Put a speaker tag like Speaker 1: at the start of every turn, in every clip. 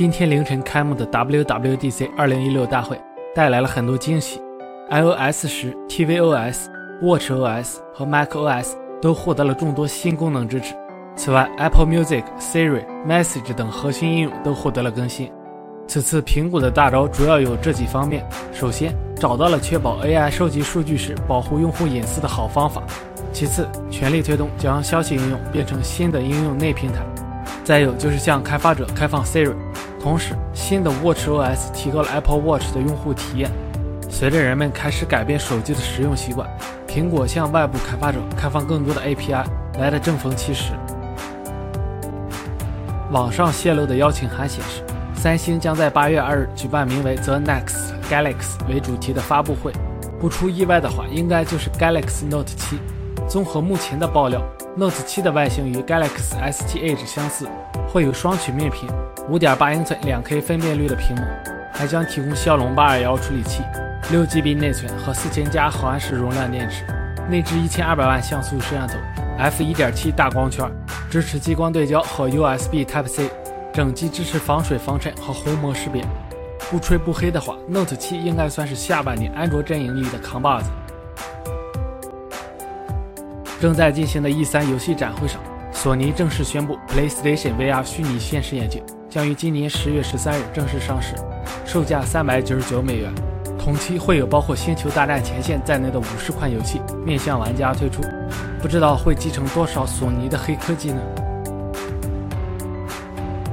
Speaker 1: 今天凌晨开幕的 WWDC 2016大会带来了很多惊喜，iOS 十、tvOS、watchOS 和 macOS 都获得了众多新功能支持。此外，Apple Music、Siri、Message 等核心应用都获得了更新。此次苹果的大招主要有这几方面：首先，找到了确保 AI 收集数据时保护用户隐私的好方法；其次，全力推动将消息应用变成新的应用内平台；再有就是向开发者开放 Siri。同时，新的 watchOS 提高了 Apple Watch 的用户体验。随着人们开始改变手机的使用习惯，苹果向外部开发者开放更多的 API，来的正逢其时。网上泄露的邀请函显示。三星将在八月二日举办名为 The Next Galaxy 为主题的发布会，不出意外的话，应该就是 Galaxy Note 7。综合目前的爆料，Note 7的外形与 Galaxy S7 Edge 相似，会有双曲面屏、五点八英寸两 K 分辨率的屏幕，还将提供骁龙八二幺处理器、六 GB 内存和四千加毫安时容量电池，内置一千二百万像素摄像头，f 一点七大光圈，支持激光对焦和 USB Type C。整机支持防水、防尘和虹膜识别。不吹不黑的话，Note 7应该算是下半年安卓阵营里的扛把子。正在进行的 E3 游戏展会上，索尼正式宣布 PlayStation VR 虚拟现实眼镜将于今年十月十三日正式上市，售价三百九十九美元。同期会有包括《星球大战前线》在内的五十款游戏面向玩家推出，不知道会集成多少索尼的黑科技呢？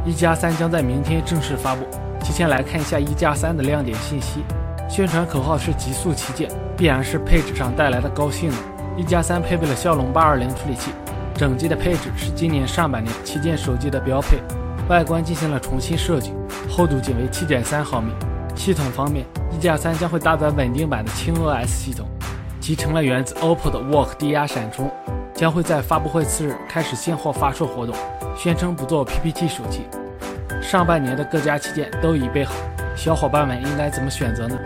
Speaker 1: 一加三将在明天正式发布。提前来看一下一加三的亮点信息。宣传口号是极速旗舰，必然是配置上带来的高性能。一加三配备了骁龙八二零处理器，整机的配置是今年上半年旗舰手机的标配。外观进行了重新设计，厚度仅为七点三毫米。系统方面，一加三将会搭载稳定版的轻 OS 系统，集成了源自 OPPO 的 Work 低压闪充，将会在发布会次日开始现货发售活动。宣称不做 PPT 手机。上半年的各家旗舰都已备好，小伙伴们应该怎么选择呢？